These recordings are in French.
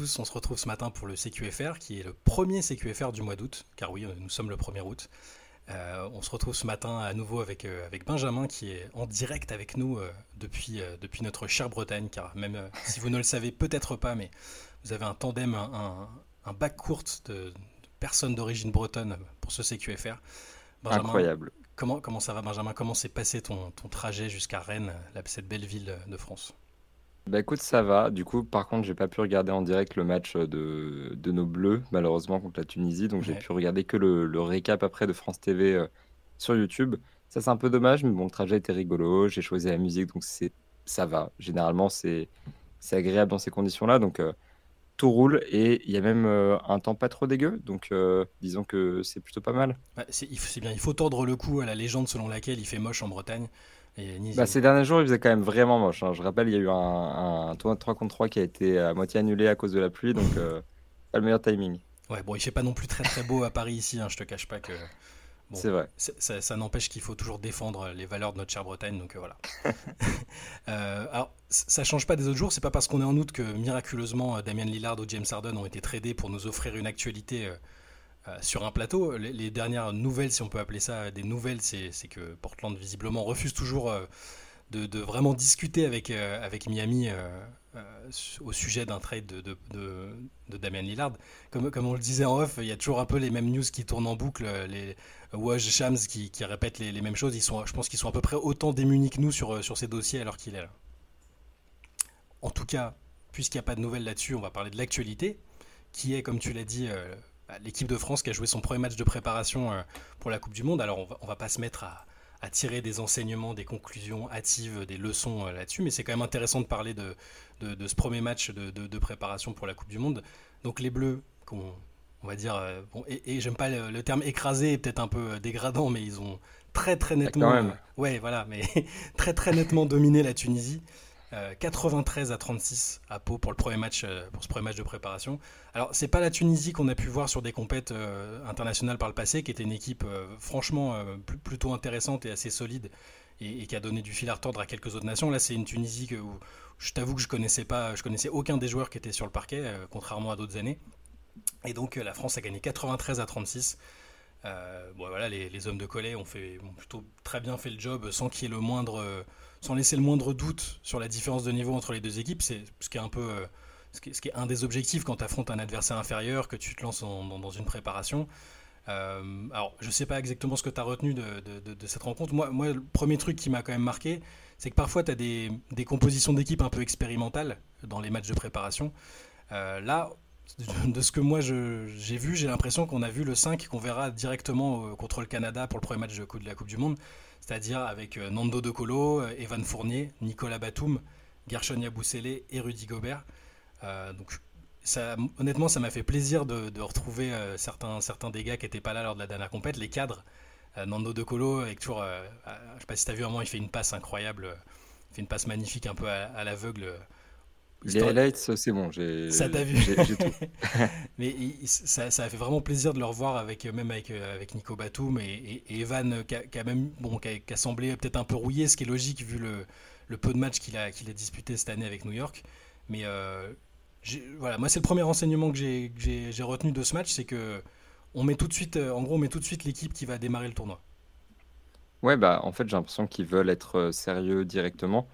tous, on se retrouve ce matin pour le CQFR, qui est le premier CQFR du mois d'août, car oui, nous sommes le 1er août. Euh, on se retrouve ce matin à nouveau avec, euh, avec Benjamin, qui est en direct avec nous euh, depuis, depuis notre chère Bretagne, car même si vous ne le savez peut-être pas, mais vous avez un tandem, un, un, bac court de, personnes d'origine bretonne pour ce CQFR. Incroyable. Comment, comment ça va Benjamin? Comment s'est passé ton, ton trajet jusqu'à Rennes, cette belle ville de France? Bah écoute, ça va. Du coup, par contre, j'ai pas pu regarder en direct le match de, de nos Bleus, malheureusement, contre la Tunisie. Donc, j'ai pu regarder que le, le récap après de France TV euh, sur YouTube. Ça, c'est un peu dommage, mais bon, le trajet était rigolo. J'ai choisi la musique, donc c'est ça va. Généralement, c'est c'est agréable dans ces conditions-là. Donc, euh, tout roule et il y a même euh, un temps pas trop dégueu. Donc, disons que c'est plutôt pas mal. c'est bien, il faut tordre le cou à la légende selon laquelle il fait moche en Bretagne. Bah, ces derniers jours, il faisait quand même vraiment moche. hein. Je rappelle, il y a eu un, tournoi de 3 contre 3 qui a été à moitié annulé à cause de la pluie, donc euh, pas le meilleur timing. Ouais, bon, il fait pas non plus très très beau à Paris ici, hein, je te cache pas que. C'est vrai. Ça, n'empêche qu'il faut toujours défendre les valeurs de notre chère Bretagne, donc euh, voilà. Euh, alors, ça change pas des autres jours, c'est pas parce qu'on est en août que miraculeusement Damien Lillard ou James Harden ont été tradés pour nous offrir une actualité euh, sur un plateau. Les, dernières nouvelles, si on peut appeler ça des nouvelles, c'est que Portland visiblement refuse toujours euh, de, vraiment discuter avec, euh, Miami au sujet d'un trade de, de, Damian Lillard. Comme, on le disait en off, il y a toujours un peu les mêmes news qui tournent en boucle, les Woj Shams qui, répètent les, mêmes choses. Ils sont, je pense qu'ils sont à peu près autant démunis que nous sur, sur ces dossiers alors qu'il est là. En tout cas, puisqu'il n'y a pas de nouvelles là-dessus, on va parler de l'actualité, qui est, comme tu l'as dit, l'équipe de France qui a joué son premier match de préparation euh, pour la Coupe du Monde. Alors on va, va pas se mettre à, tirer des enseignements, des conclusions hâtives, des leçons euh, là-dessus, mais c'est quand même intéressant de parler de, de, ce premier match de, préparation pour la Coupe du Monde. Donc les Bleus, on, on va dire, euh, bon, et, j'aime pas le, terme écrasé, peut-être un peu dégradant, mais ils ont très très nettement, ouais voilà, mais très très nettement dominé la Tunisie. 93 euh, à 36 à Pau pour le premier match euh, pour ce premier match de préparation. Alors c'est pas la Tunisie qu'on a pu voir sur des compètes euh, internationales par le passé, qui était une équipe franchement plutôt intéressante et assez solide et, qui a donné du fil à retordre à quelques autres nations. Là c'est une Tunisie que où, je t'avoue que je connaissais pas, je connaissais aucun des joueurs qui étaient sur le parquet, contrairement à d'autres années. Et donc la France a gagné 93 à 36. Bon, voilà, les, hommes de Collet ont, fait, plutôt très bien fait le job sans qu'il y ait le moindre sans laisser le moindre doute sur la différence de niveau entre les deux équipes. C'est ce qui est un peu euh, ce qui, un des objectifs quand tu affrontes un adversaire inférieur, que tu te lances dans, une préparation. Euh, alors, je sais pas exactement ce que tu as retenu de, cette rencontre. Moi, le premier truc qui m'a quand même marqué, c'est que parfois tu as des, compositions d'équipe un peu expérimentales dans les matchs de préparation. Euh, là, de ce que moi j'ai vu, j'ai l'impression qu'on a vu le 5 qu'on verra directement contre le Canada pour le premier match de la Coupe du Monde c'est-à-dire avec euh, Nando De Colo, euh, Evan Fournier, Nicolas Batum, Gershon Yabusele et Rudy Gobert. Euh, donc ça, honnêtement, ça m'a fait plaisir de, retrouver certains, certains des gars qui n'étaient pas là lors de la dernière compète, les cadres. Nando De Colo, avec toujours, je sais pas si tu as vu un moment, il fait une passe incroyable, il fait une passe magnifique un peu à l'aveugle les highlights, c'est bon, j'ai. Ça t'a vu. mais ça, a fait vraiment plaisir de le revoir avec même avec, euh, avec Nico Batum et, Evan euh, qui a, même bon qui a, semblé peut-être un peu rouillé, ce qui est logique vu le, le peu de matchs qu'il a qu'il a disputé cette année avec New York. Mais euh, voilà, moi c'est le premier renseignement que j'ai retenu de ce match, c'est que on met tout de suite, en gros, on met tout de suite l'équipe qui va démarrer le tournoi. Ouais, bah en fait j'ai l'impression qu'ils veulent être sérieux directement.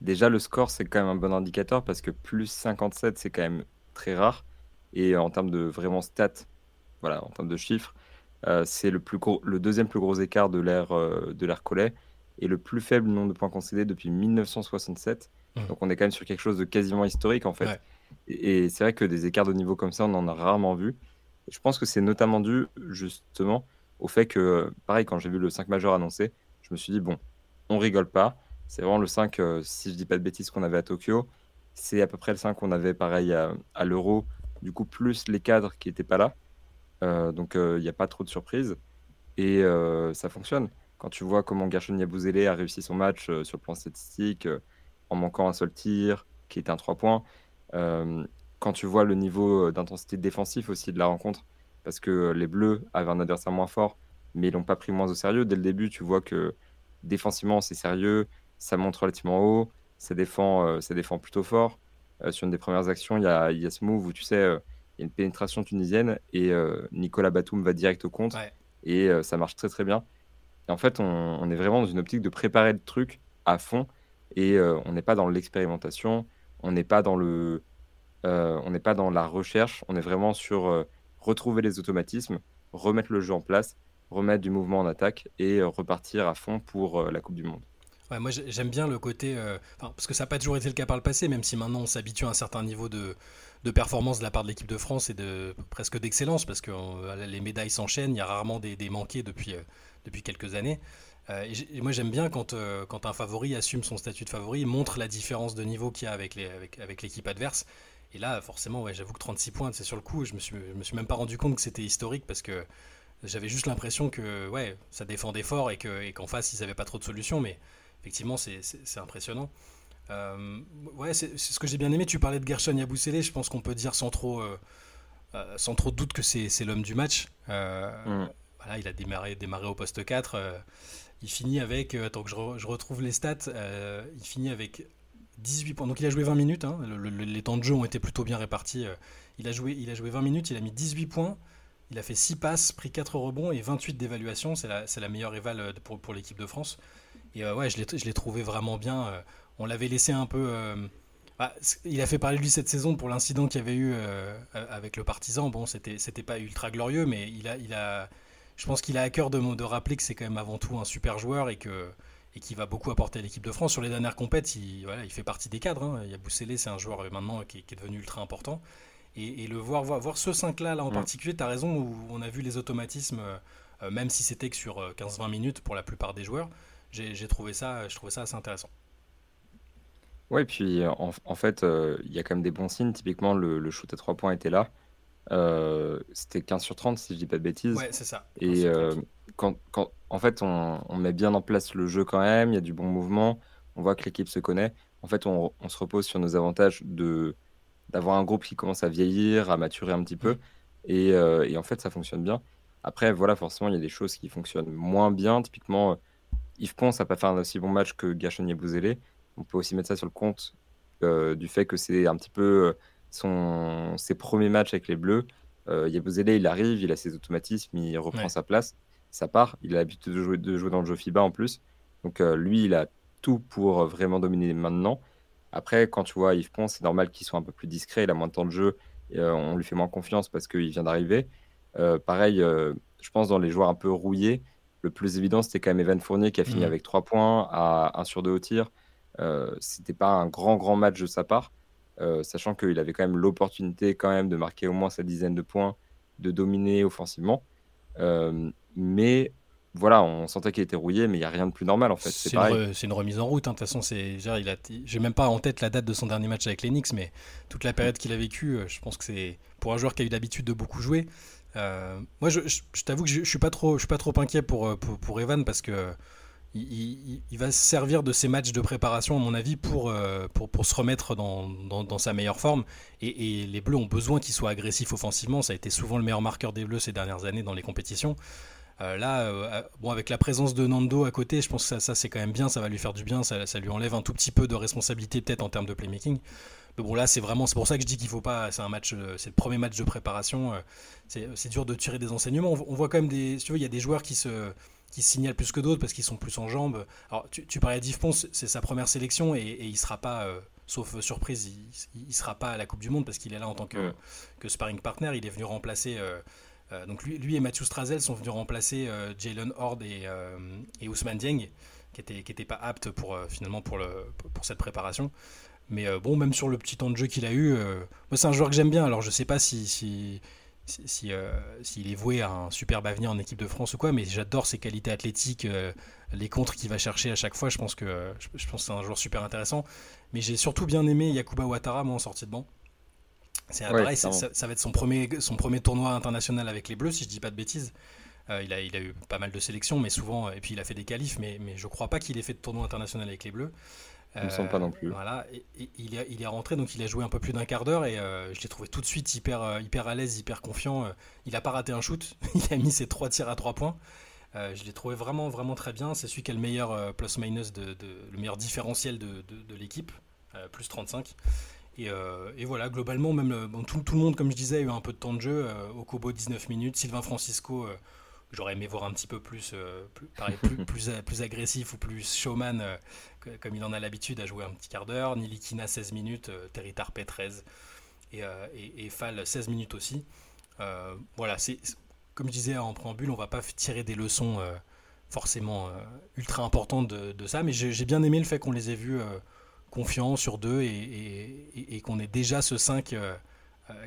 Déjà, le score, c'est quand même un bon indicateur parce que plus 57, c'est quand même très rare. Et en termes de vraiment stats, voilà, en termes de chiffres, euh, c'est le, plus le deuxième plus gros écart de l'ère euh, de l'ère Collet et le plus faible nombre de points concédés depuis 1967. Mmh. Donc on est quand même sur quelque chose de quasiment historique en fait. Et, c'est vrai que des écarts de niveau comme ça, on en a rarement vu. je pense que c'est notamment dû justement au fait que, pareil, quand j'ai vu le 5 majeur annoncé, je me suis dit, bon, on rigole pas. C'est vraiment le 5, euh, si je dis pas de bêtises, qu'on avait à Tokyo. C'est à peu près le 5 qu'on avait pareil à, l'Euro, du coup, plus les cadres qui n'étaient pas là. Euh, donc, euh, il n'y a pas trop de surprises. Et ça fonctionne. Quand tu vois comment Gershon Yabouzélé a réussi son match sur le plan statistique, en manquant un seul tir, qui était un 3 points. quand tu vois le niveau d'intensité défensif aussi de la rencontre, parce que les Bleus avaient un adversaire moins fort, mais ils l'ont pas pris moins au sérieux. Dès le début, tu vois que défensivement, c'est sérieux ça monte relativement haut, ça défend, euh, ça défend plutôt fort. sur une des premières actions, il y a, y a, ce move où tu sais, il y a une pénétration tunisienne et Nicolas Batum va direct au compte et ça marche très très bien. Et en fait, on, est vraiment dans une optique de préparer le truc à fond et on n'est pas dans l'expérimentation, on n'est pas dans le, on n'est pas dans la recherche, on est vraiment sur retrouver les automatismes, remettre le jeu en place, remettre du mouvement en attaque et repartir à fond pour la Coupe du Monde moi j'aime bien le côté, euh, parce que ça n'a pas toujours été le cas par le passé, même si maintenant on s'habitue à un certain niveau de, de, performance de la part de l'équipe de France et de presque d'excellence, parce que euh, les médailles s'enchaînent, il y a rarement des, des manqués depuis, euh, depuis quelques années. et, moi j'aime bien quand, quand un favori assume son statut de favori, montre la différence de niveau qu'il y a avec l'équipe avec, avec adverse. Et là, forcément, ouais, j'avoue que 36 points, c'est sur le coup. Je me suis, me suis même pas rendu compte que c'était historique parce que j'avais juste l'impression que ouais, ça défendait fort et qu'en et face, ils n'avaient pas trop de solutions. Mais effectivement, c'est impressionnant. Euh, ouais, c'est ce que j'ai bien aimé. Tu parlais de Gershon Yabusele. Je pense qu'on peut dire sans trop, euh, euh, sans trop de doute que c'est l'homme du match. Mm. Voilà, il a démarré, démarré au poste 4. il finit avec, attends que je, retrouve les stats, il finit avec 18 points. Donc il a joué 20 minutes. Hein. les temps de jeu ont été plutôt bien répartis. il, a joué, il a joué 20 minutes, il a mis 18 points. Il a fait 6 passes, pris 4 rebonds et 28 d'évaluation. C'est la, la, meilleure éval pour, pour l'équipe de France. Et euh, ouais, je l'ai trouvé vraiment bien. Euh, on l'avait laissé un peu. Euh, bah, il a fait parler de lui cette saison pour l'incident qu'il y avait eu avec le partisan. Bon, c'était pas ultra glorieux, mais il a, il a, je pense qu'il a à cœur de, de rappeler que c'est quand même avant tout un super joueur et que et qui va beaucoup apporter à l'équipe de France. Sur les dernières compètes, il, voilà, il fait partie des cadres. Hein. Il y a Boussélé, c'est un joueur maintenant qui, est devenu ultra important. Et, le voir, voir, voir ce 5-là là, en particulier, tu as raison, où on a vu les automatismes, même si c'était que sur 15-20 minutes pour la plupart des joueurs j'ai trouvé ça, je trouvais ça assez intéressant. Ouais, puis en, en fait, euh, il y a quand même des bons signes. Typiquement, le, shoot à 3 points était là. Euh, c'était 15 sur 30, si je dis pas de bêtises. Ouais, c'est ça. Et euh, quand, quand, en fait, on, on, met bien en place le jeu quand même, il y a du bon mouvement, on voit que l'équipe se connaît. En fait, on, on, se repose sur nos avantages de d'avoir un groupe qui commence à vieillir, à maturer un petit peu. Et, et en fait, ça fonctionne bien. Après, voilà, forcément, il y a des choses qui fonctionnent moins bien. Typiquement, Yves Pons n'a pas fait un aussi bon match que Gachonier Bouzélé. On peut aussi mettre ça sur le compte euh, du fait que c'est un petit peu euh, son, ses premiers matchs avec les Bleus. Euh, Yabouzélé, il arrive, il a ses automatismes, il reprend sa place, ça part. Il a l'habitude de jouer, de jouer dans le jeu FIBA en plus. Donc euh, lui, il a tout pour vraiment dominer maintenant. Après, quand tu vois Yves Pons, c'est normal qu'il soit un peu plus discret, il a moins de temps de jeu, et, on lui fait moins confiance parce qu'il vient d'arriver. pareil, je pense dans les joueurs un peu rouillés, le plus évident, c'était quand même Evan Fournier qui a fini mmh. avec 3 points à 1 sur 2 au tir. Euh, c'était pas un grand, grand match de sa part, euh, sachant qu'il avait quand même l'opportunité quand même de marquer au moins sa dizaine de points, de dominer offensivement. Euh, mais voilà, on sentait qu'il était rouillé, mais il n'y a rien de plus normal en fait. C'est une, une, remise en route. Hein. De toute façon, j'ai même pas en tête la date de son dernier match avec les Knicks, mais toute la période qu'il a vécue, euh, je pense que c'est pour un joueur qui a eu l'habitude de beaucoup jouer, moi, je, t'avoue que je, je, suis pas trop, je suis pas trop inquiet pour, euh, pour, Evan parce que il, va se servir de ces matchs de préparation, à mon avis, pour, euh, pour, se remettre dans, dans, sa meilleure forme. Et, les Bleus ont besoin qu'il soit agressif offensivement. Ça a été souvent le meilleur marqueur des Bleus ces dernières années dans les compétitions. là, bon, avec la présence de Nando à côté, je pense que ça, ça c'est quand même bien, ça va lui faire du bien, ça, ça, lui enlève un tout petit peu de responsabilité peut-être en termes de playmaking. Bon, là, c'est vraiment, c'est pour ça que je dis qu'il faut pas. C'est un match, euh, c'est le premier match de préparation. Euh, c'est dur de tirer des enseignements. On, voit quand même des, tu vois, il y a des joueurs qui se, qui signalent plus que d'autres parce qu'ils sont plus en jambes. Alors, tu, parlais d'Yves Ponce, c'est sa première sélection et, et il sera pas, euh, sauf surprise, il, ne sera pas à la Coupe du Monde parce qu'il est là en tant que, que sparring partner. Il est venu remplacer. donc lui, lui et Mathieu Strazel sont venus remplacer Jalen Horde et, et Ousmane Dieng, qui n'étaient qui était pas aptes pour finalement pour, le, pour cette préparation. Mais euh, bon, même sur le petit temps de jeu qu'il a eu, euh, moi c'est un joueur que j'aime bien. Alors je sais pas si, si, si, euh, s'il est voué à un superbe avenir en équipe de France ou quoi, mais j'adore ses qualités athlétiques, les contres qu'il va chercher à chaque fois. Je pense que je, pense c'est un joueur super intéressant. Mais j'ai surtout bien aimé Yakuba Ouattara, moi en sortie de banc. C'est pareil, ça, va être son premier, son premier tournoi international avec les Bleus, si je dis pas de bêtises. il, a, il a eu pas mal de sélections, mais souvent, et puis il a fait des qualifs, mais, mais je crois pas qu'il ait fait de tournoi international avec les Bleus. Il. Euh, est, rentré, donc il a joué un peu plus d'un quart d'heure et euh, je l'ai trouvé tout de suite hyper, euh, hyper à l'aise, hyper confiant. il n'a pas raté un shoot, il a mis ses trois tirs à trois points. je l'ai trouvé vraiment, vraiment très bien. C'est celui qui a le meilleur plus-minus, de, le meilleur différentiel de, de, l'équipe, plus 35. Et, voilà, globalement, même tout, le monde, comme je disais, a eu un peu de temps de jeu. au Kobo, 19 minutes. Sylvain Francisco, j'aurais aimé voir un petit peu plus, plus, plus, plus, agressif ou plus showman, comme il en a l'habitude, à jouer un petit quart d'heure. Nilikina, 16 minutes. Terry Tarpé, 13. Et, et, Fall, 16 minutes aussi. voilà, c'est comme je disais en préambule, on va pas tirer des leçons euh, forcément euh, ultra importantes de, ça, mais j'ai bien aimé le fait qu'on les ait vus euh, confiants sur deux et, qu'on ait déjà ce 5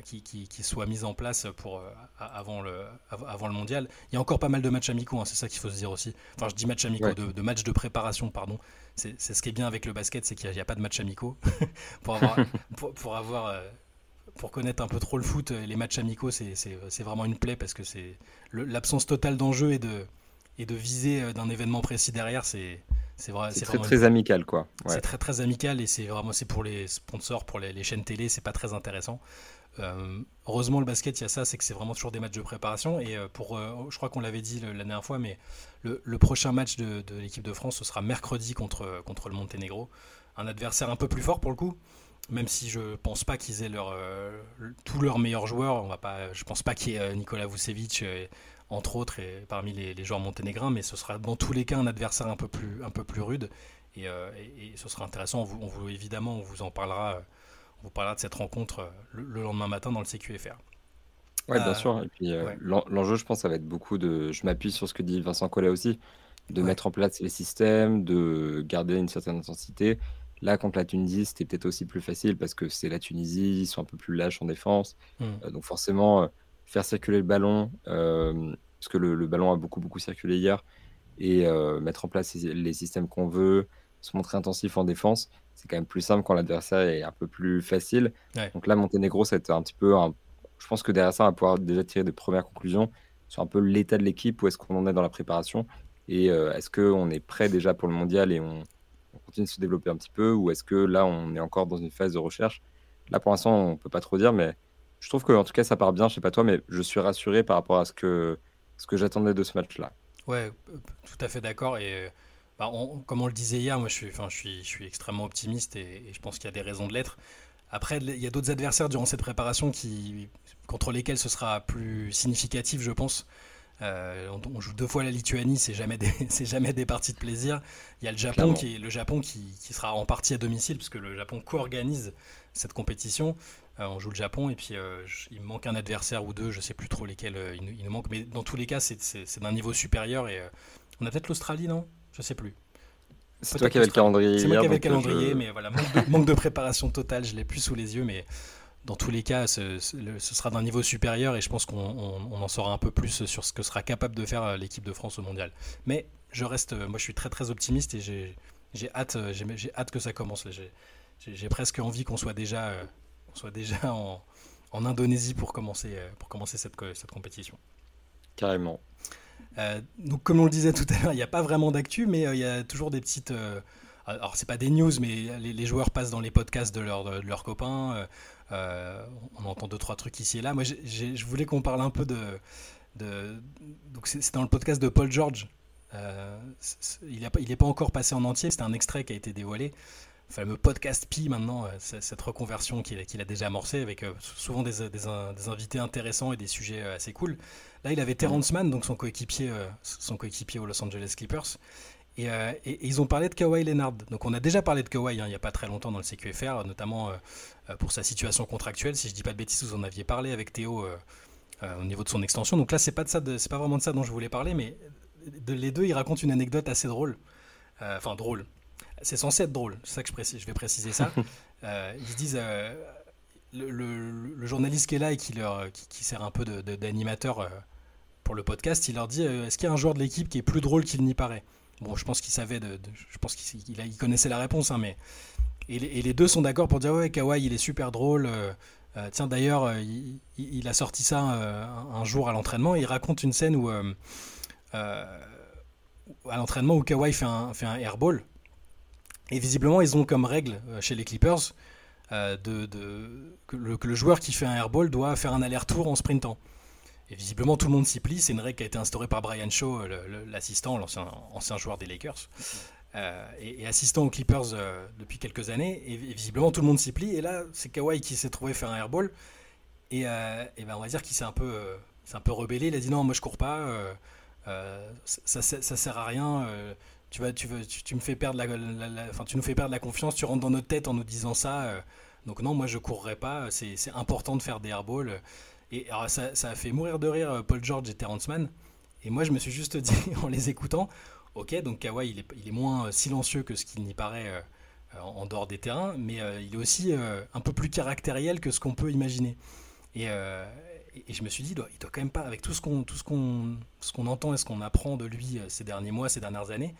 qui, qui, soit mis en place pour, avant, le, avant le mondial. Il y a encore pas mal de matchs amicaux, hein, c'est ça qu'il faut se dire aussi. Enfin, je dis matchs amicaux, de, matchs de préparation, pardon. C'est ce qui est bien avec le basket, c'est qu'il n'y a, pas de matchs amicaux. pour avoir, pour avoir pour connaître un peu trop le foot, euh, les matchs amicaux, c'est vraiment une plaie parce que c'est l'absence totale d'enjeu et de, et de visée euh, d'un événement précis derrière, c'est c'est vrai, c'est très, très amical quoi. C'est très très amical et c'est vraiment c'est pour les sponsors, pour les, chaînes télé, c'est pas très intéressant. Euh, heureusement le basket, il y a ça, c'est que c'est vraiment toujours des matchs de préparation et pour, je crois qu'on l'avait dit la dernière fois, mais le, le prochain match de, de l'équipe de France, ce sera mercredi contre contre le Monténégro, un adversaire un peu plus fort pour le coup même si je pense pas qu'ils aient leur, euh, tous leurs meilleurs joueurs, on va pas, je pense pas qu'il y ait euh, Nikola Vucevic euh, entre autres et parmi les, joueurs monténégrins, mais ce sera dans tous les cas un adversaire un peu plus, un peu plus rude et, ce sera intéressant. On vous, évidemment, on vous en parlera, on vous parlera de cette rencontre le, lendemain matin dans le CQFR. Oui, bien sûr. Et puis l'enjeu, je pense, ça va être beaucoup de. Je m'appuie sur ce que dit Vincent Collet aussi, de mettre en place les systèmes, de garder une certaine intensité Là, contre la Tunisie, c'était peut-être aussi plus facile parce que c'est la Tunisie, ils sont un peu plus lâches en défense. Euh, donc forcément, euh, faire circuler le ballon, euh, parce que le, ballon a beaucoup, beaucoup circulé hier, et mettre en place les systèmes qu'on veut, se montrer intensif en défense, c'est quand même plus simple quand l'adversaire est un peu plus facile. Donc là, Monténégro, c'est un petit peu... Je pense que derrière ça, on va pouvoir déjà tirer des premières conclusions sur un peu l'état de l'équipe, où est-ce qu'on en est dans la préparation, et est-ce qu'on est prêt déjà pour le mondial et on on continue de se développer un petit peu ou est-ce que là on est encore dans une phase de recherche? Là pour l'instant on peut pas trop dire, mais je trouve que en tout cas ça part bien. Je sais pas toi, mais je suis rassuré par rapport à ce que ce que j'attendais de ce match-là. Ouais, tout à fait d'accord et bah, comme on le disait hier, moi je suis, je suis, je suis extrêmement optimiste et, je pense qu'il y a des raisons de l'être. Après, il y a d'autres adversaires durant cette préparation qui, contre lesquels ce sera plus significatif, je pense. Euh, on, joue deux fois la Lituanie, c'est jamais des, c'est jamais des parties de plaisir. Il y a le Japon qui est le Japon qui, sera en partie à domicile puisque le Japon co-organise cette compétition. Euh, on joue le Japon et puis euh, il me manque un adversaire ou deux, je sais plus trop lesquels il, nous manque, mais dans tous les cas c'est, d'un niveau supérieur et on a peut-être l'Australie non? Je sais plus. C'est toi qui avais le calendrier. C'est moi qui avais le calendrier, mais voilà manque de, manque de préparation totale, je l'ai plus sous les yeux, mais dans tous les cas, ce, sera d'un niveau supérieur et je pense qu'on en saura un peu plus sur ce que sera capable de faire euh, l'équipe de France au mondial. Mais je reste, euh, moi je suis très très optimiste et j'ai hâte, euh, j'ai hâte que ça commence. J'ai presque envie qu'on soit déjà, soit déjà en, Indonésie pour commencer, pour commencer cette, cette compétition. Carrément. donc comme on le disait tout à l'heure, il n'y a pas vraiment d'actu, mais il y a toujours des petites alors c'est pas des news, mais les, joueurs passent dans les podcasts de, de leurs copains. Euh, on entend deux trois trucs ici et là. Moi, je voulais qu'on parle un peu de, donc c'est dans le podcast de Paul George. Euh, il n'est pas, encore passé en entier. C'est un extrait qui a été dévoilé. Fameux podcast Pi maintenant, euh, cette reconversion qu'il a déjà amorcée avec souvent des, invités intéressants et des sujets assez cool. Là, il avait Terrence Mann, donc son coéquipier, son coéquipier aux Los Angeles Clippers. Euh, et, ils ont parlé de Kawhi Leonard. Donc on a déjà parlé de Kawhi hein, il n'y a pas très longtemps dans le CQFR, notamment euh, euh, pour sa situation contractuelle. Si je dis pas de bêtises, vous en aviez parlé avec Théo au niveau de son extension. Donc là, c'est pas pas vraiment de ça dont je voulais parler, mais les deux, ils racontent une anecdote assez drôle. Enfin drôle. C'est censé être drôle. C'est ça que je, précise, je vais préciser ça. ils disent. Le, journaliste qui est là et qui, leur, qui, sert un peu d'animateur pour le podcast, il leur dit Est-ce qu'il y a un joueur de l'équipe qui est plus drôle qu'il n'y paraît? Bon, je pense qu'il savait, de, je pense qu'il il connaissait la réponse, hein, mais et les, deux sont d'accord pour dire ouais, Kawhi, il est super drôle. Euh, euh, tiens, d'ailleurs, euh, il, a sorti ça un, jour à l'entraînement. Il raconte une scène où à l'entraînement où Kawhi fait un, fait un airball. Et visiblement, ils ont comme règle chez les Clippers de, que, le, joueur qui fait un airball doit faire un aller-retour en sprintant. Et visiblement, tout le monde s'y plie. C'est une règle qui a été instaurée par Brian Shaw, l'assistant, l'ancien ancien joueur des Lakers. et, assistant aux Clippers depuis quelques années. Et, visiblement, tout le monde s'y plie. Et là, c'est Kawhi qui s'est trouvé faire un airball. Et, et ben, on va dire qu'il s'est un peu, un peu rebellé. Il a dit non, moi je cours pas. ça, ça, sert à rien tu, vas, tu, veux, tu, me fais perdre la, enfin, tu nous fais perdre la confiance, tu rentres dans notre tête en nous disant ça. Euh, donc non, moi je courrais pas, c'est important de faire des airballs. Et alors, ça, ça, a fait mourir de rire euh, Paul George et Terrence Mann. Et moi je me suis juste dit en les écoutant, ok, donc Kawhi il est, il est moins silencieux que ce qu'il n'y paraît euh, en, dehors des terrains, mais il est aussi un peu plus caractériel que ce qu'on peut imaginer. Et, et, je me suis dit, il doit, doit quand même pas, avec tout ce qu'on ce qu'on entend et ce qu'on apprend de lui ces derniers mois, ces dernières années,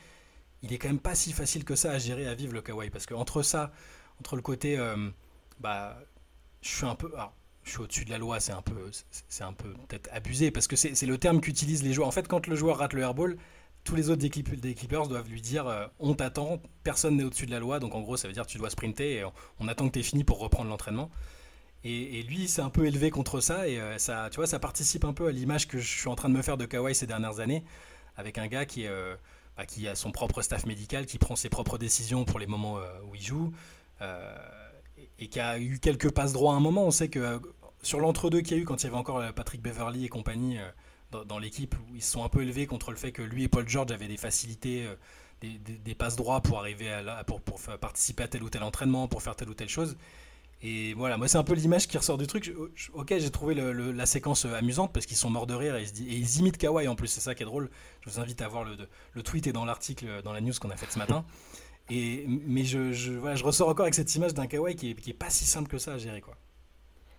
il est quand même pas si facile que ça à gérer, à vivre le kawaii. Parce que entre ça, entre le côté, euh, bah, je suis un peu, je suis au-dessus de la loi, c'est un peu, c'est un peu peut-être abusé parce que c'est le terme qu'utilisent les joueurs. En fait, quand le joueur rate le airball, tous les autres des, Clippers doivent lui dire euh, on t'attend, personne n'est au-dessus de la loi. Donc en gros, ça veut dire tu dois sprinter et on, attend que tu aies fini pour reprendre l'entraînement. Et, lui, c'est un peu élevé contre ça et euh, ça, tu vois, ça participe un peu à l'image que je suis en train de me faire de Kawhi ces dernières années avec un gars qui est bah, qui a son propre staff médical, qui prend ses propres décisions pour les moments euh, où il joue, euh, et, qui a eu quelques passes droits à un moment. On sait que euh, sur l'entre-deux qu'il y a eu quand il y avait encore Patrick Beverly et compagnie dans, l'équipe, où ils se sont un peu élevés contre le fait que lui et Paul George avaient des facilités, des, passes droits pour arriver à pour, pour participer à tel ou tel entraînement, pour faire telle ou telle chose. Et voilà, moi c'est un peu l'image qui ressort du truc. ok, j'ai trouvé la séquence euh, amusante parce qu'ils sont morts de rire et ils, imitent Kawaii en plus, c'est ça qui est drôle. Je vous invite à voir le, le tweet et dans l'article, euh, dans la news qu'on a faite ce matin. Et, mais je, je, voilà, je ressors encore avec cette image d'un Kawaii qui est, qui est pas si simple que ça à gérer. quoi.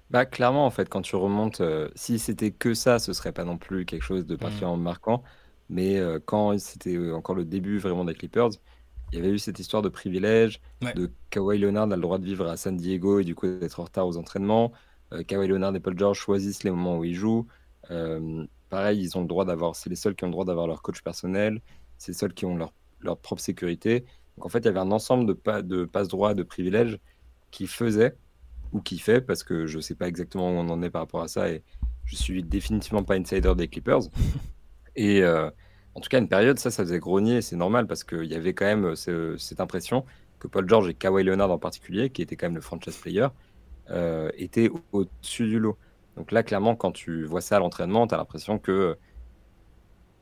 Bah clairement en fait quand tu remontes, euh, si c'était que ça, ce serait pas non plus quelque chose de mmh. particulièrement marquant. Mais quand c'était encore le début vraiment des Clippers, il y avait eu cette histoire de privilège, de Kawhi Leonard a le droit de vivre à San Diego et du coup d'être en retard aux entraînements. Euh, Kawhi Leonard et Paul George choisissent les moments où ils jouent. Euh, pareil, ils ont le droit d'avoir, c'est les seuls qui ont le droit d'avoir leur coach personnel, c'est les seuls qui ont leur, leur, propre sécurité. Donc en fait, il y avait un ensemble de, pas, de passe-droits, de privilèges qui faisaient ou qui fait, parce que je ne sais pas exactement où on en est par rapport à ça et je suis définitivement pas insider des Clippers. Et, euh, en tout cas, une période, ça, ça faisait grogner, c'est normal parce qu'il y avait quand même euh, cette impression que Paul George et Kawhi Leonard en particulier, qui était quand même le franchise player, euh, étaient au-dessus du lot. Donc là, clairement, quand tu vois ça à l'entraînement, tu as l'impression que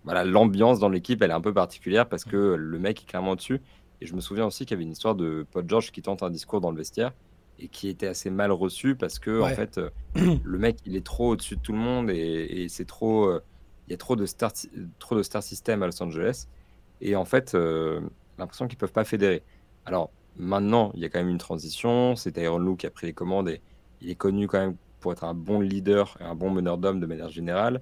voilà, l'ambiance dans l'équipe, elle est un peu particulière parce que le mec est clairement au-dessus. Et je me souviens aussi qu'il y avait une histoire de Paul George qui tente un discours dans le vestiaire et qui était assez mal reçu parce que en fait, euh, le mec, il est trop au-dessus de tout le monde et, et c'est trop il y a trop de star, trop de star system à Los Angeles. Et en fait, euh, l'impression qu'ils peuvent pas fédérer. Alors maintenant, il y a quand même une transition. C'est Tyron Lou qui a pris les commandes et il est connu quand même pour être un bon leader et un bon meneur d'hommes de manière générale.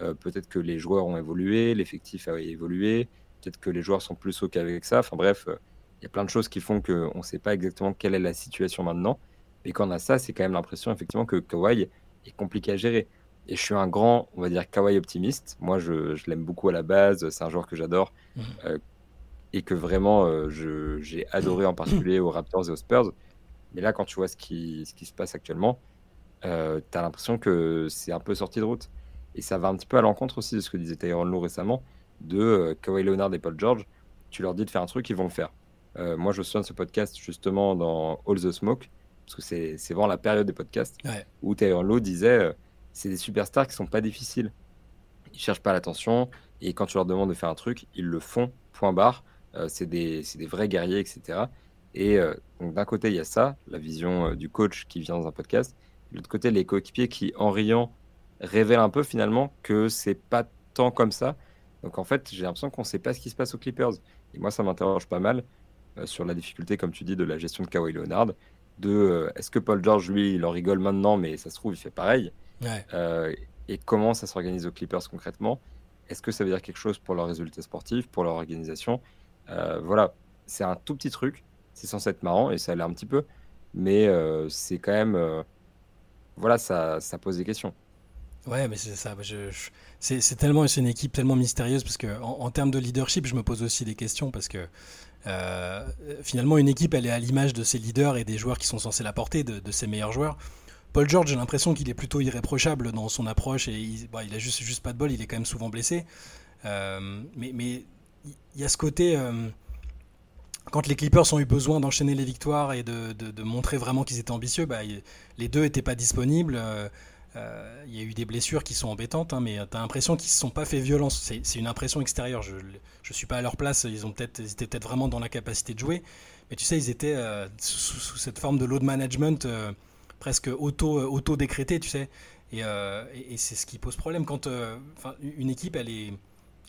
Euh, peut-être que les joueurs ont évolué, l'effectif a évolué, peut-être que les joueurs sont plus OK avec ça. Enfin bref, euh, il y a plein de choses qui font qu'on ne sait pas exactement quelle est la situation maintenant. Et quand on a ça, c'est quand même l'impression effectivement que Kawhi est compliqué à gérer. Et je suis un grand, on va dire, kawaii optimiste. Moi, je, je l'aime beaucoup à la base. C'est un joueur que j'adore. Mhm. Euh, et que vraiment, euh, j'ai adoré en particulier aux Raptors et aux Spurs. Mais là, quand tu vois ce qui, ce qui se passe actuellement, euh, tu as l'impression que c'est un peu sorti de route. Et ça va un petit peu à l'encontre aussi de ce que disait Tyron Lou récemment, de Kawhi Leonard et Paul George. Tu leur dis de faire un truc, ils vont le faire. moi, je souviens de ce podcast justement dans All the Smoke, parce que c'est vraiment la période des podcasts, où Tyron Lou disait c'est des superstars qui sont pas difficiles. Ils cherchent pas l'attention et quand tu leur demandes de faire un truc, ils le font, point barre. Euh, c'est des, des, vrais guerriers, etc. Et euh, donc d'un côté, il y a ça, la vision euh, du coach qui vient dans un podcast. De l'autre côté, les coéquipiers qui, en riant, révèlent un peu finalement que c'est pas tant comme ça. Donc en fait, j'ai l'impression qu'on sait pas ce qui se passe aux Clippers. Et moi, ça m'interroge pas mal sur la difficulté, comme tu dis, de la gestion de Kawhi Leonard. De est-ce que Paul George, lui, il en rigole maintenant, mais ça se trouve, il fait pareil. Euh, et comment ça s'organise aux Clippers concrètement? Est-ce que ça veut dire quelque chose pour leurs résultats sportifs, pour leur organisation? Euh, Voilà, c'est un tout petit truc. C'est censé être marrant et ça l'est un petit peu, mais euh, c'est quand même, voilà, ça, ça pose des questions. Ouais, mais c'est ça. Je, c'est tellement c'est une équipe tellement mystérieuse parce que en, termes de leadership, je me pose aussi des questions parce que finalement une équipe, elle est à l'image de ses leaders et des joueurs qui sont censés la porter, de, de ses meilleurs joueurs. Paul George, j'ai l'impression qu'il est plutôt irréprochable dans son approche et il, bah, il a juste, juste pas de bol, il est quand même souvent blessé. Euh, mais il y a ce côté. Euh, quand les Clippers ont eu besoin d'enchaîner les victoires et de, montrer vraiment qu'ils étaient ambitieux, bah, les deux n'étaient pas disponibles. Euh, il y a eu des blessures qui sont embêtantes, hein, mais tu as l'impression qu'ils ne se sont pas fait violence. C'est une impression extérieure. Je ne suis pas à leur place. Ils, ont peut étaient peut-être vraiment dans la capacité de jouer. Mais tu sais, ils étaient euh, sous, cette forme de load management presque auto, auto décrété, tu sais. Et, et, c'est ce qui pose problème quand une équipe, elle est,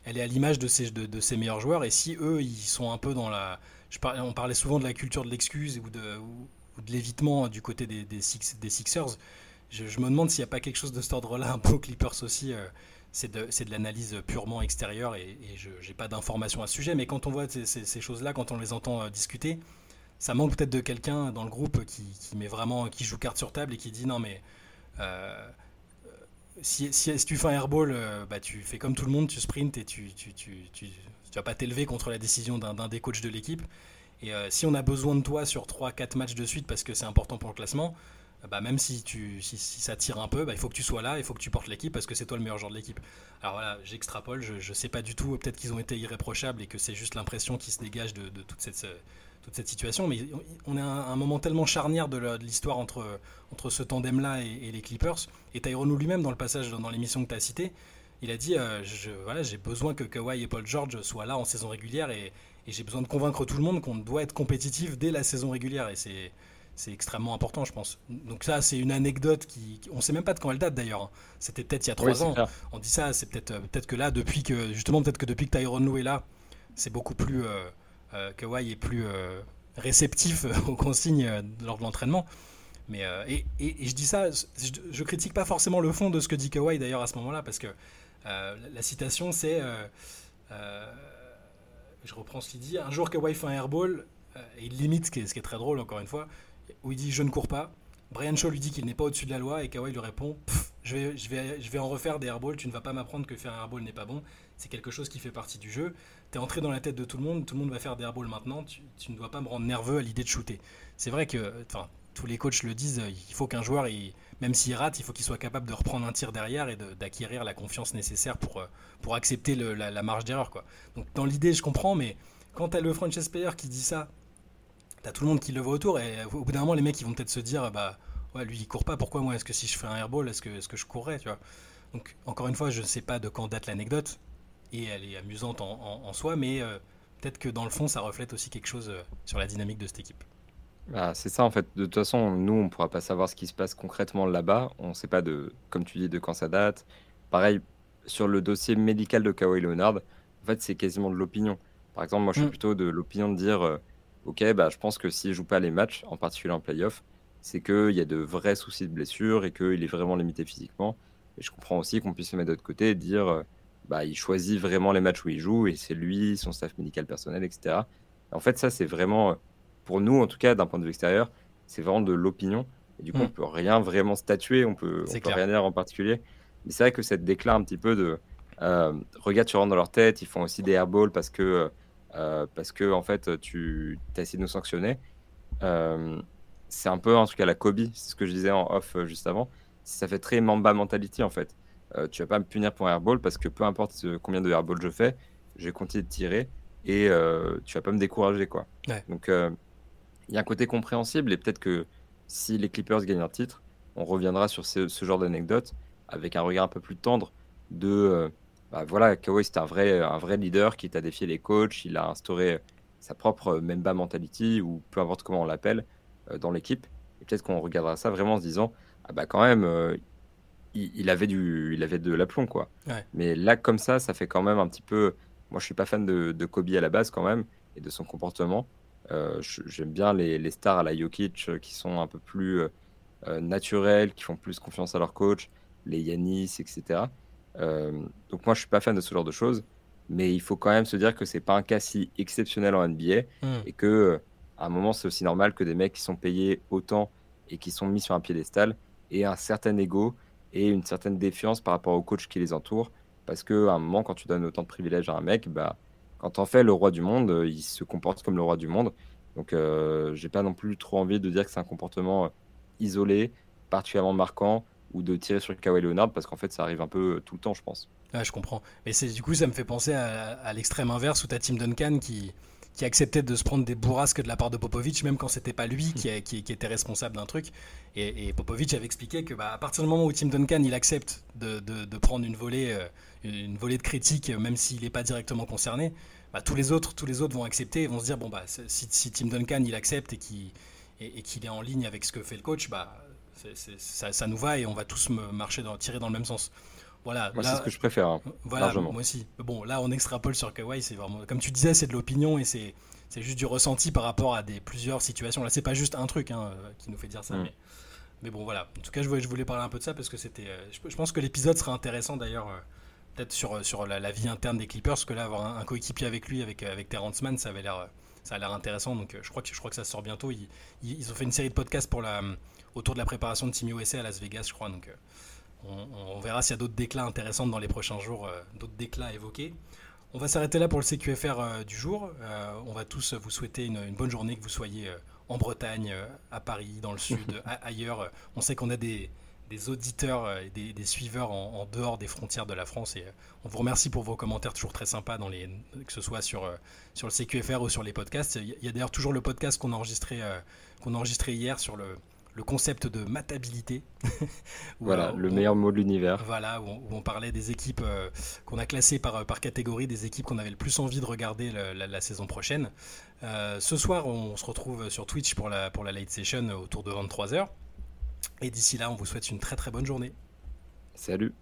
elle est à l'image de ses, de, ses meilleurs joueurs. Et si eux, ils sont un peu dans la. Je on parlait souvent de la culture de l'excuse ou de, de l'évitement du côté des, des, Sixers je, me demande s'il n'y a pas quelque chose de cet ordre-là, un peu aux Clippers aussi. Euh, c'est de, de l'analyse purement extérieure et, je n'ai pas d'informations à ce sujet. Mais quand on voit ces, choses-là, quand on les entend euh, discuter, ça manque peut-être de quelqu'un dans le groupe qui, met vraiment, qui joue carte sur table et qui dit non mais euh, si, tu fais un airball, bah, tu fais comme tout le monde, tu sprints et tu tu, tu, vas pas t'élever contre la décision d'un des coachs de l'équipe. Et si on a besoin de toi sur 3-4 matchs de suite parce que c'est important pour le classement, bah, même si, tu, si, ça tire un peu, bah, il faut que tu sois là, il faut que tu portes l'équipe parce que c'est toi le meilleur joueur de l'équipe. Alors voilà, j'extrapole, je ne sais pas du tout, peut-être qu'ils ont été irréprochables et que c'est juste l'impression qui se dégage de, toute, cette, toute cette situation, mais on est à un, moment tellement charnière de l'histoire entre, entre ce tandem-là et, les Clippers. Et Tyrone lui-même, dans le passage dans, l'émission que tu as cité, il a dit euh, je, voilà, j'ai besoin que Kawhi et Paul George soient là en saison régulière et, et j'ai besoin de convaincre tout le monde qu'on doit être compétitif dès la saison régulière. Et c'est c'est extrêmement important, je pense. Donc ça, c'est une anecdote qui, on sait même pas de quand elle date d'ailleurs. C'était peut-être il y a trois ans. On dit ça, c'est peut-être euh, peut-être que là, depuis que justement, peut-être que depuis que Tyrone Lou est là, c'est beaucoup plus euh, euh Kawhi est plus euh, réceptif aux consignes lors de l'entraînement. Mais et, et, je dis ça, je, je, critique pas forcément le fond de ce que dit Kawhi d'ailleurs à ce moment-là, parce que la citation c'est, je reprends ce qu'il dit, un jour Kawhi fait un airball, et il limite, ce qui, est, ce qui est très drôle encore une fois où il dit je ne cours pas. Brian Shaw lui dit qu'il n'est pas au-dessus de la loi et Kawhi lui répond je vais, je, vais, je vais en refaire des airballs, tu ne vas pas m'apprendre que faire un airball n'est pas bon, c'est quelque chose qui fait partie du jeu. Tu es entré dans la tête de tout le monde, tout le monde va faire des airballs maintenant, tu, ne dois pas me rendre nerveux à l'idée de shooter. C'est vrai que tous les coachs le disent, il faut qu'un joueur, même s'il rate, il faut qu'il soit capable de reprendre un tir derrière et d'acquérir la confiance nécessaire pour, euh, pour accepter la, marge d'erreur. Donc dans l'idée, je comprends, mais quand tu as le franchise player qui dit ça t'as tout le monde qui le voit autour et au bout d'un moment les mecs ils vont peut-être se dire bah ouais lui il court pas pourquoi moi est-ce que si je fais un airball est-ce que est-ce que je courrais tu vois? Donc encore une fois je ne sais pas de quand date l'anecdote et elle est amusante en, soi mais euh, peut-être que dans le fond ça reflète aussi quelque chose euh, sur la dynamique de cette équipe. Bah, c'est ça en fait. De toute façon nous on pourra pas savoir ce qui se passe concrètement là-bas. On sait pas de comme tu dis de quand ça date. Pareil sur le dossier médical de Kawhi Leonard en fait c'est quasiment de l'opinion. Par exemple moi je suis mm. plutôt de l'opinion de dire euh, ok, bah, je pense que s'il ne joue pas les matchs, en particulier en playoff, c'est qu'il y a de vrais soucis de blessure et qu'il est vraiment limité physiquement. Et je comprends aussi qu'on puisse se mettre de l'autre côté et dire euh, bah, il choisit vraiment les matchs où il joue et c'est lui, son staff médical personnel, etc. En fait, ça, c'est vraiment, euh, pour nous, en tout cas, d'un point de vue extérieur, c'est vraiment de l'opinion. Et du coup, on mm. on peut rien vraiment statuer, on peut, on peut rien dire en particulier. Mais c'est vrai que cette déclare un petit peu de euh, regarde, tu rentres dans leur tête, ils font aussi des airballs parce que euh, parce que en fait tu as essayé de nous sanctionner. Euh, c'est un peu un truc à la Kobe, c'est ce que je disais en off euh, juste avant. Ça fait très Mamba mentality en fait. tu vas pas me punir pour un airball parce que peu importe combien de airball je fais, je vais continuer de tirer et tu vas pas me décourager quoi. Donc il y a un côté compréhensible et peut-être que si les Clippers gagnent un titre, on reviendra sur ce, ce genre d'anecdote avec un regard un peu plus tendre de bah, voilà, Kawhi, c'est un vrai, un vrai leader qui t'a défié les coachs. Il a instauré sa propre Memba mentality, ou peu importe comment on l'appelle, euh, dans l'équipe. Et peut-être qu'on regardera ça vraiment en se disant Ah, bah, quand même, euh, il, avait du, il avait de l'aplomb, quoi. Mais là, comme ça, ça fait quand même un petit peu. Moi, je suis pas fan de, de Kobe à la base, quand même, et de son comportement. Euh, j'aime bien les, les, stars à la Jokic qui sont un peu plus naturels, qui font plus confiance à leur coach, les Yanis, etc. Euh, donc moi, je suis pas fan de ce genre de choses, mais il faut quand même se dire que c'est pas un cas si exceptionnel en NBA hmm. et que euh, à un moment, c'est aussi normal que des mecs qui sont payés autant et qui sont mis sur un piédestal aient un certain ego et une certaine défiance par rapport aux coachs qui les entourent. Parce qu'à un moment, quand tu donnes autant de privilèges à un mec, bah, quand en fais le roi du monde, euh, il se comporte comme le roi du monde. Donc, j'ai pas non plus trop envie de dire que c'est un comportement isolé, particulièrement marquant, ou de tirer sur Kawhi Leonard parce qu'en fait ça arrive un peu tout le temps, je pense. Ah, je comprends. Mais c'est du coup ça me fait penser à, l'extrême inverse où tu as Tim Duncan qui, qui acceptait de se prendre des bourrasques de la part de Popovic, même quand c'était pas lui qui, était responsable d'un truc. Et, Popovic avait expliqué que bah, à partir du moment où Tim Duncan il accepte de, prendre une volée, euh, une volée de critique, même s'il n'est pas directement concerné, bah, tous les autres, tous les autres vont accepter et vont se dire bon bah si, si Tim Duncan il accepte et qu'il et, qu'il est en ligne avec ce que fait le coach, bah ça, ça, nous va et on va tous marcher dans, tirer dans le même sens. Voilà, moi, c'est ce que je préfère. Hein, voilà, moi aussi. Bon, là, on extrapole sur Kawhi, c'est vraiment, comme tu disais, c'est de l'opinion et c'est, c'est juste du ressenti par rapport à des plusieurs situations. Là, c'est pas juste un truc hein, qui nous fait dire ça, mm. mais, mais, bon, voilà. En tout cas, je voulais, je voulais parler un peu de ça parce que c'était. Euh, je, pense que l'épisode sera intéressant d'ailleurs, euh, peut-être sur, sur la, vie interne des Clippers, parce que là, avoir un, coéquipier avec lui, avec, avec Terrence Mann, ça avait l'air. Ça a l'air intéressant, donc je crois que je crois que ça sort bientôt. Ils, ils, ont fait une série de podcasts pour la, autour de la préparation de Team USA à Las Vegas, je crois. Donc, euh, on, verra s'il y a d'autres déclats intéressants dans les prochains jours, euh, d'autres déclats évoqués. On va s'arrêter là pour le CQFR euh, du jour. On va tous vous souhaiter une, bonne journée, que vous soyez en Bretagne, à Paris, dans le sud, ailleurs. On sait qu'on a des, auditeurs et des, suiveurs en, dehors des frontières de la France. Et on vous remercie pour vos commentaires toujours très sympas, dans les, que ce soit sur, sur le CQFR ou sur les podcasts. Il y a d'ailleurs toujours le podcast qu'on a enregistré, qu'on a enregistré hier sur le, le concept de matabilité. voilà, le meilleur mot de l'univers. Voilà, où on, parlait des équipes euh, qu'on a classées par, par catégorie, des équipes qu'on avait le plus envie de regarder la, saison prochaine. Euh, ce soir, on se retrouve sur Twitch pour la, pour la late session autour de 23h. Et d'ici là, on vous souhaite une très très bonne journée. Salut